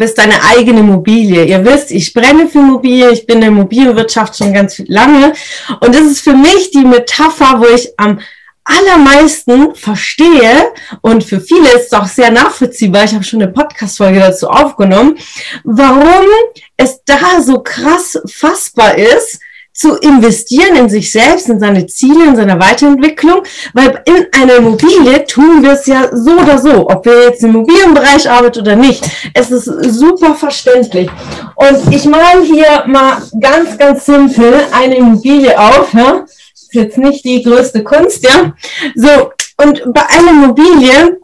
Bist deine eigene Immobilie. Ihr wisst, ich brenne für Immobilie, ich bin in der Immobilienwirtschaft schon ganz lange. Und das ist für mich die Metapher, wo ich am allermeisten verstehe. Und für viele ist es auch sehr nachvollziehbar, ich habe schon eine Podcast-Folge dazu aufgenommen, warum es da so krass fassbar ist, zu investieren in sich selbst, in seine Ziele, in seine Weiterentwicklung, weil in einer Immobilie tun wir es ja so oder so, ob wir jetzt im Immobilienbereich arbeiten oder nicht. Es ist super verständlich. Und ich male hier mal ganz, ganz simpel eine Immobilie auf. Ja? Ist jetzt nicht die größte Kunst, ja. So, und bei einer Immobilie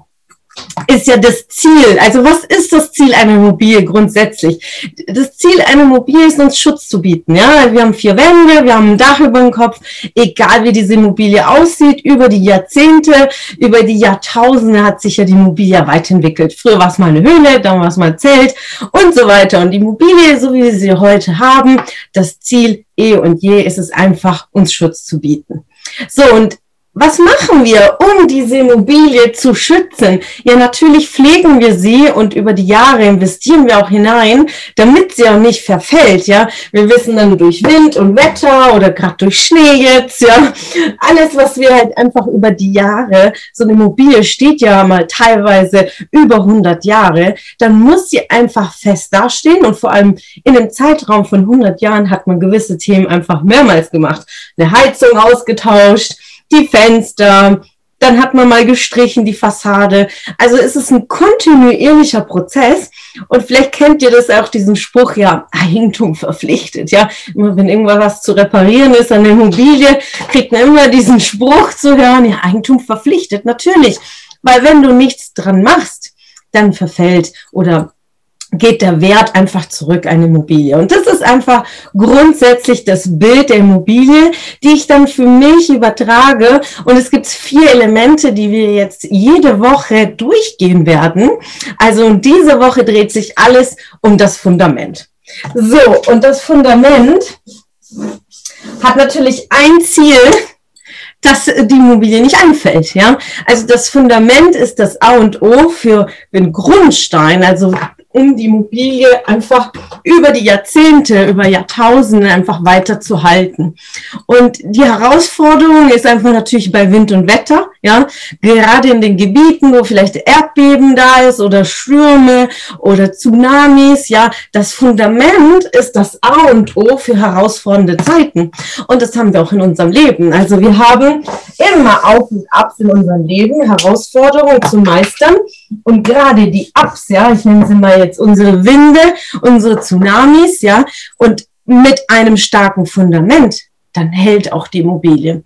ist ja das Ziel. Also was ist das Ziel einer Immobilie grundsätzlich? Das Ziel einer Immobilie ist uns Schutz zu bieten. Ja, wir haben vier Wände, wir haben ein Dach über dem Kopf. Egal wie diese Immobilie aussieht, über die Jahrzehnte, über die Jahrtausende hat sich ja die Immobilie weiterentwickelt. Früher war es mal eine Höhle, dann war es mal ein Zelt und so weiter. Und die Immobilie, so wie wir sie heute haben, das Ziel eh und je ist es einfach, uns Schutz zu bieten. So, und was machen wir, um diese Immobilie zu schützen? Ja, natürlich pflegen wir sie und über die Jahre investieren wir auch hinein, damit sie auch nicht verfällt. Ja, wir wissen dann durch Wind und Wetter oder gerade durch Schnee jetzt. Ja, alles, was wir halt einfach über die Jahre, so eine Immobilie steht ja mal teilweise über 100 Jahre, dann muss sie einfach fest dastehen und vor allem in einem Zeitraum von 100 Jahren hat man gewisse Themen einfach mehrmals gemacht. Eine Heizung ausgetauscht die Fenster, dann hat man mal gestrichen die Fassade. Also es ist ein kontinuierlicher Prozess und vielleicht kennt ihr das auch, diesen Spruch, ja, Eigentum verpflichtet, ja. Immer wenn irgendwas zu reparieren ist an der Immobilie, kriegt man immer diesen Spruch zu hören, ja, Eigentum verpflichtet, natürlich. Weil wenn du nichts dran machst, dann verfällt oder geht der Wert einfach zurück eine Immobilie. Und das ist einfach grundsätzlich das Bild der Immobilie, die ich dann für mich übertrage. Und es gibt vier Elemente, die wir jetzt jede Woche durchgehen werden. Also diese Woche dreht sich alles um das Fundament. So, und das Fundament hat natürlich ein Ziel, dass die Immobilie nicht einfällt. Ja? Also das Fundament ist das A und O für den Grundstein, also um die Immobilie einfach über die Jahrzehnte, über Jahrtausende einfach weiter zu halten. Und die Herausforderung ist einfach natürlich bei Wind und Wetter, ja, gerade in den Gebieten, wo vielleicht Erdbeben da ist oder Stürme oder Tsunamis, ja, das Fundament ist das A und O für herausfordernde Zeiten. Und das haben wir auch in unserem Leben. Also wir haben immer Auf und Abs in unserem Leben, Herausforderungen zu meistern. Und gerade die Ups, ja, ich nenne sie mal jetzt unsere Winde, unsere Tsunamis, ja, und mit einem starken Fundament, dann hält auch die Immobilie.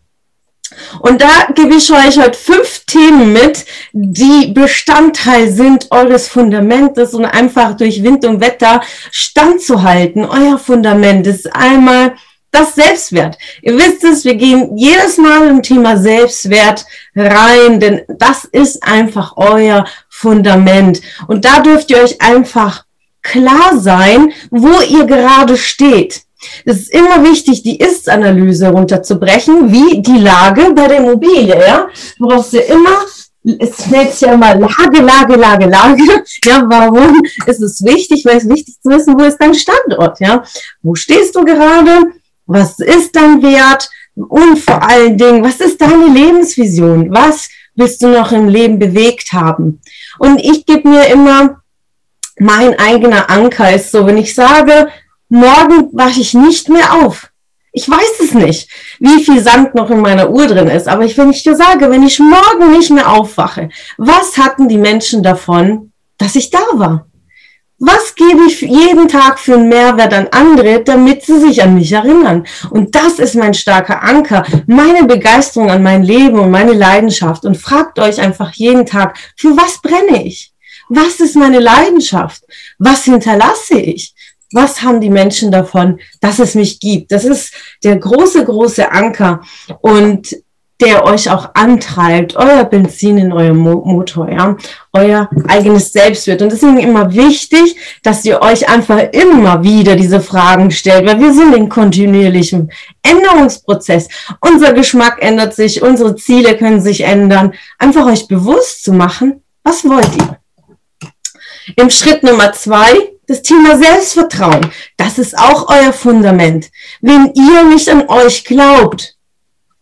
Und da gebe ich euch heute fünf Themen mit, die Bestandteil sind eures Fundamentes und einfach durch Wind und Wetter standzuhalten. Euer Fundament ist einmal das Selbstwert. Ihr wisst es, wir gehen jedes Mal im Thema Selbstwert rein, denn das ist einfach euer Fundament. Und da dürft ihr euch einfach klar sein, wo ihr gerade steht. Es ist immer wichtig, die Ist-Analyse runterzubrechen, wie die Lage bei der Immobilie. Ja? Du brauchst ja immer, es nennt sich ja immer Lage, Lage, Lage, Lage. Ja, warum ist es wichtig? Weil es wichtig zu wissen, wo ist dein Standort? Ja, wo stehst du gerade? Was ist dein Wert? Und vor allen Dingen, was ist deine Lebensvision? Was willst du noch im Leben bewegt haben? Und ich gebe mir immer mein eigener Anker ist so, wenn ich sage, morgen wache ich nicht mehr auf. Ich weiß es nicht, wie viel Sand noch in meiner Uhr drin ist, aber ich, wenn ich dir sage, wenn ich morgen nicht mehr aufwache, was hatten die Menschen davon, dass ich da war? Was gebe ich jeden Tag für einen Mehrwert an andere, damit sie sich an mich erinnern? Und das ist mein starker Anker, meine Begeisterung an mein Leben und meine Leidenschaft. Und fragt euch einfach jeden Tag, für was brenne ich? Was ist meine Leidenschaft? Was hinterlasse ich? Was haben die Menschen davon, dass es mich gibt? Das ist der große, große Anker. Und der euch auch antreibt, euer Benzin in eurem Mo Motor, ja, euer eigenes Selbstwert. Und deswegen immer wichtig, dass ihr euch einfach immer wieder diese Fragen stellt, weil wir sind in kontinuierlichem Änderungsprozess. Unser Geschmack ändert sich, unsere Ziele können sich ändern. Einfach euch bewusst zu machen, was wollt ihr? Im Schritt Nummer zwei, das Thema Selbstvertrauen. Das ist auch euer Fundament. Wenn ihr nicht an euch glaubt,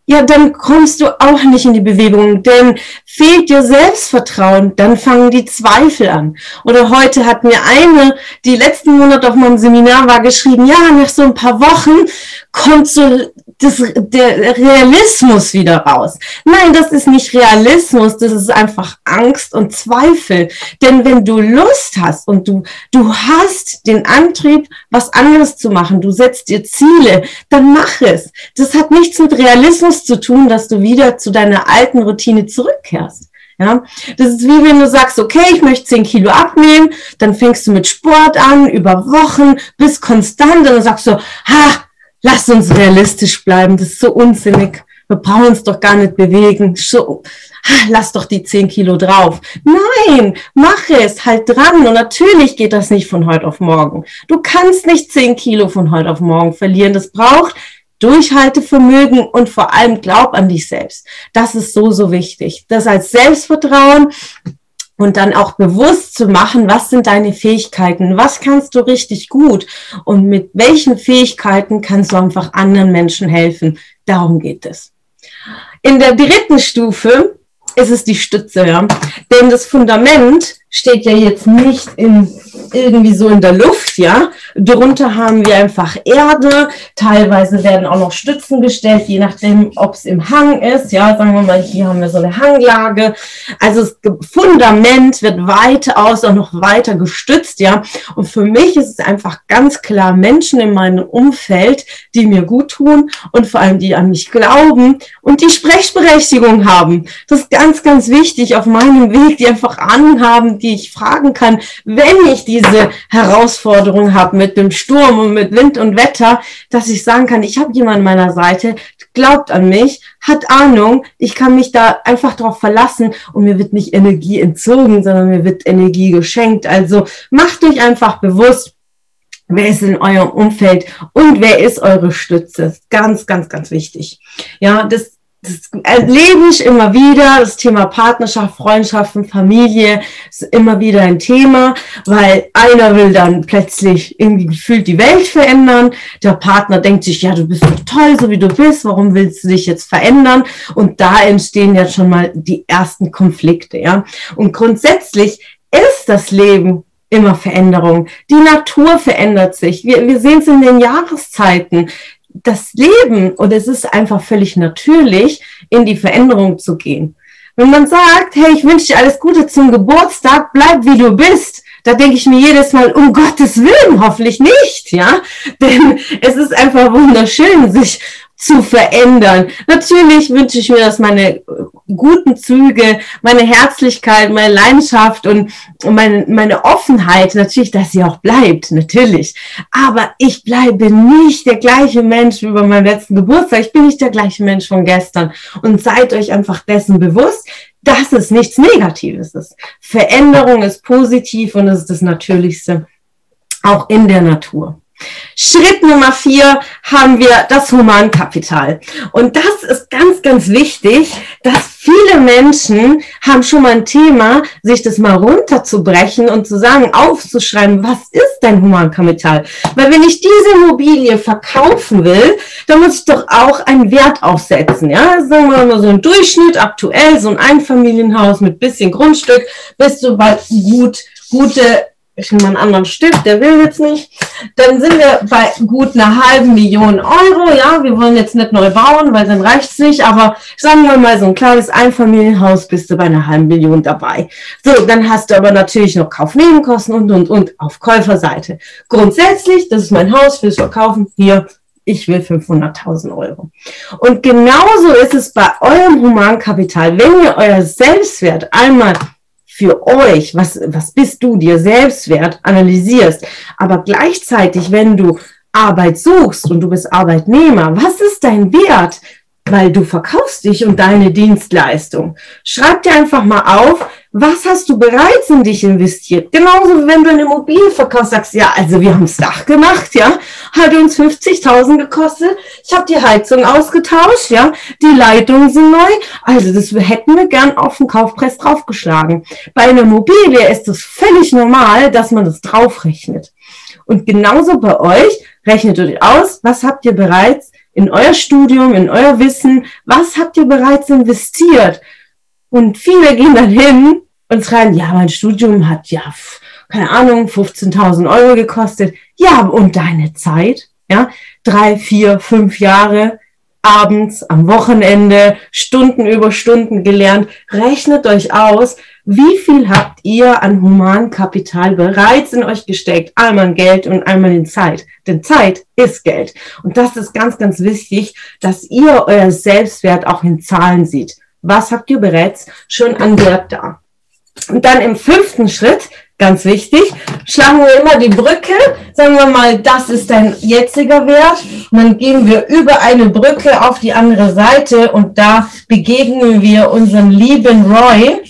ja, dann kommst du auch nicht in die Bewegung, denn fehlt dir Selbstvertrauen, dann fangen die Zweifel an. Oder heute hat mir eine, die letzten Monate auf meinem Seminar war, geschrieben, ja, nach so ein paar Wochen kommt so das, der Realismus wieder raus. Nein, das ist nicht Realismus, das ist einfach Angst und Zweifel. Denn wenn du Lust hast und du, du hast den Antrieb, was anderes zu machen, du setzt dir Ziele, dann mach es. Das hat nichts mit Realismus zu tun, dass du wieder zu deiner alten Routine zurückkehrst. Ja, das ist wie wenn du sagst, okay, ich möchte 10 Kilo abnehmen, dann fängst du mit Sport an, über Wochen, bist konstant und dann sagst du, ha, Lass uns realistisch bleiben, das ist so unsinnig. Wir brauchen uns doch gar nicht bewegen. So, lass doch die 10 Kilo drauf. Nein, mach es, halt dran. Und natürlich geht das nicht von heute auf morgen. Du kannst nicht 10 Kilo von heute auf morgen verlieren. Das braucht Durchhaltevermögen und vor allem glaub an dich selbst. Das ist so, so wichtig. Das als Selbstvertrauen und dann auch bewusst zu machen, was sind deine Fähigkeiten, was kannst du richtig gut und mit welchen Fähigkeiten kannst du einfach anderen Menschen helfen. Darum geht es. In der dritten Stufe ist es die Stütze, ja. Denn das Fundament steht ja jetzt nicht in, irgendwie so in der Luft, ja. Drunter haben wir einfach Erde. Teilweise werden auch noch Stützen gestellt, je nachdem, ob es im Hang ist, ja. Sagen wir mal, hier haben wir so eine Hanglage. Also das Fundament wird weitaus auch noch weiter gestützt, ja. Und für mich ist es einfach ganz klar Menschen in meinem Umfeld, die mir gut tun und vor allem die an mich glauben und die Sprechberechtigung haben. Das ist ganz, ganz wichtig auf meinem Weg, die einfach anhaben, die ich fragen kann, wenn ich diese Herausforderung habe mit dem Sturm und mit Wind und Wetter, dass ich sagen kann, ich habe jemanden an meiner Seite, glaubt an mich, hat Ahnung, ich kann mich da einfach drauf verlassen und mir wird nicht Energie entzogen, sondern mir wird Energie geschenkt. Also macht euch einfach bewusst, Wer ist in eurem Umfeld und wer ist eure Stütze? Ganz, ganz, ganz wichtig. Ja, das das erlebe ich immer wieder. Das Thema Partnerschaft, Freundschaften, Familie ist immer wieder ein Thema, weil einer will dann plötzlich irgendwie gefühlt die Welt verändern. Der Partner denkt sich, ja, du bist doch toll, so wie du bist. Warum willst du dich jetzt verändern? Und da entstehen ja schon mal die ersten Konflikte, ja. Und grundsätzlich ist das Leben immer Veränderung. Die Natur verändert sich. Wir, wir sehen es in den Jahreszeiten das Leben und es ist einfach völlig natürlich, in die Veränderung zu gehen. Wenn man sagt, hey, ich wünsche dir alles Gute zum Geburtstag, bleib wie du bist, da denke ich mir jedes Mal, um Gottes Willen, hoffentlich nicht, ja. Denn es ist einfach wunderschön, sich zu verändern. Natürlich wünsche ich mir, dass meine guten Züge, meine Herzlichkeit, meine Leidenschaft und meine, meine Offenheit, natürlich, dass sie auch bleibt, natürlich. Aber ich bleibe nicht der gleiche Mensch wie bei meinem letzten Geburtstag. Ich bin nicht der gleiche Mensch von gestern. Und seid euch einfach dessen bewusst, dass es nichts Negatives ist. Veränderung ist positiv und es ist das Natürlichste, auch in der Natur. Schritt Nummer vier haben wir das Humankapital. Und das ist ganz, ganz wichtig, dass viele Menschen haben schon mal ein Thema, sich das mal runterzubrechen und zu sagen, aufzuschreiben, was ist dein Humankapital? Weil wenn ich diese Immobilie verkaufen will, dann muss ich doch auch einen Wert aufsetzen. Ja, sagen wir mal so ein Durchschnitt, aktuell so ein Einfamilienhaus mit bisschen Grundstück, bist du bei gut gute ich nehme einen anderen Stift, der will jetzt nicht. Dann sind wir bei gut einer halben Million Euro. Ja, wir wollen jetzt nicht neu bauen, weil dann reicht's nicht. Aber sagen wir mal, so ein kleines Einfamilienhaus bist du bei einer halben Million dabei. So, dann hast du aber natürlich noch Kaufnebenkosten und, und, und auf Käuferseite. Grundsätzlich, das ist mein Haus fürs Verkaufen. Hier, ich will 500.000 Euro. Und genauso ist es bei eurem Humankapital. Wenn ihr euer Selbstwert einmal für euch, was, was bist du dir selbst wert, analysierst. Aber gleichzeitig, wenn du Arbeit suchst und du bist Arbeitnehmer, was ist dein Wert? weil du verkaufst dich und deine Dienstleistung. Schreib dir einfach mal auf, was hast du bereits in dich investiert? Genauso wie wenn du eine Immobilie verkaufst, sagst, ja, also wir haben das Dach gemacht, ja, hat uns 50.000 gekostet. Ich habe die Heizung ausgetauscht, ja, die Leitungen sind neu. Also das hätten wir gern auf den Kaufpreis draufgeschlagen. Bei einer Immobilie ist es völlig normal, dass man das draufrechnet. Und genauso bei euch, rechnet euch aus, was habt ihr bereits in euer Studium, in euer Wissen, was habt ihr bereits investiert? Und viele gehen dann hin und schreiben, ja, mein Studium hat ja, keine Ahnung, 15.000 Euro gekostet. Ja, und deine Zeit? Ja, drei, vier, fünf Jahre abends, am Wochenende, Stunden über Stunden gelernt. Rechnet euch aus, wie viel habt ihr an Humankapital bereits in euch gesteckt? Einmal in Geld und einmal in Zeit. Denn Zeit ist Geld. Und das ist ganz, ganz wichtig, dass ihr euer Selbstwert auch in Zahlen seht. Was habt ihr bereits schon an Wert da? Und dann im fünften Schritt, ganz wichtig, schlagen wir immer die Brücke, sagen wir mal, das ist dein jetziger Wert. Und dann gehen wir über eine Brücke auf die andere Seite und da begegnen wir unseren lieben Roy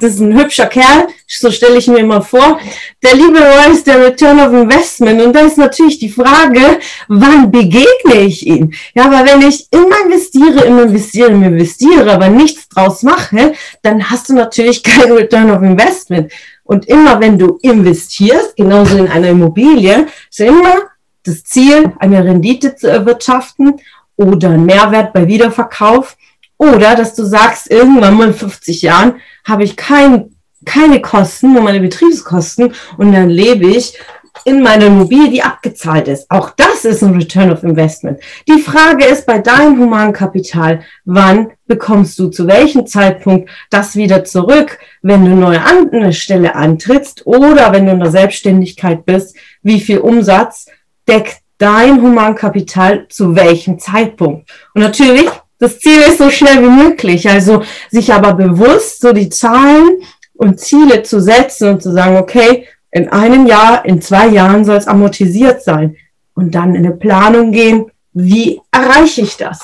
das ist ein hübscher Kerl, so stelle ich mir immer vor. Der liebe Roy ist der Return of Investment und da ist natürlich die Frage, wann begegne ich ihm? Ja, aber wenn ich immer investiere, immer investiere, immer investiere, aber nichts draus mache, dann hast du natürlich kein Return of Investment. Und immer wenn du investierst, genauso in einer Immobilie, ist immer das Ziel, eine Rendite zu erwirtschaften oder einen Mehrwert bei Wiederverkauf oder dass du sagst, irgendwann mal in 50 Jahren habe ich kein, keine Kosten, nur meine Betriebskosten und dann lebe ich in meiner Immobilie, die abgezahlt ist. Auch das ist ein Return of Investment. Die Frage ist bei deinem Humankapital, wann bekommst du zu welchem Zeitpunkt das wieder zurück, wenn du neue an eine Stelle antrittst oder wenn du in der Selbstständigkeit bist, wie viel Umsatz deckt dein Humankapital zu welchem Zeitpunkt? Und natürlich das Ziel ist so schnell wie möglich. Also sich aber bewusst so die Zahlen und Ziele zu setzen und zu sagen, okay, in einem Jahr, in zwei Jahren soll es amortisiert sein. Und dann in eine Planung gehen, wie erreiche ich das?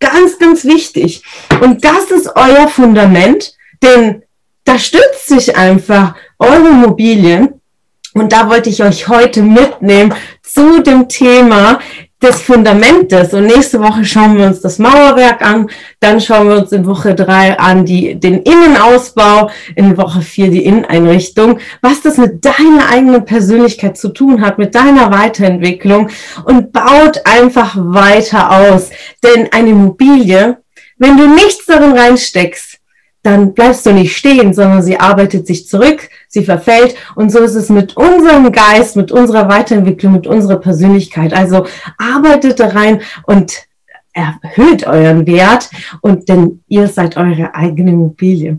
Ganz, ganz wichtig. Und das ist euer Fundament, denn da stützt sich einfach eure Immobilien. Und da wollte ich euch heute mitnehmen zu dem Thema, des Fundamentes. Und nächste Woche schauen wir uns das Mauerwerk an. Dann schauen wir uns in Woche drei an die, den Innenausbau, in Woche vier die Inneneinrichtung, was das mit deiner eigenen Persönlichkeit zu tun hat, mit deiner Weiterentwicklung und baut einfach weiter aus. Denn eine Immobilie, wenn du nichts darin reinsteckst, dann bleibst du nicht stehen, sondern sie arbeitet sich zurück, sie verfällt. Und so ist es mit unserem Geist, mit unserer Weiterentwicklung, mit unserer Persönlichkeit. Also arbeitet da rein und erhöht euren Wert und denn ihr seid eure eigene Immobilie.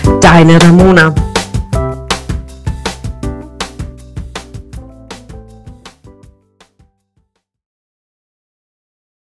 Deine Ramona.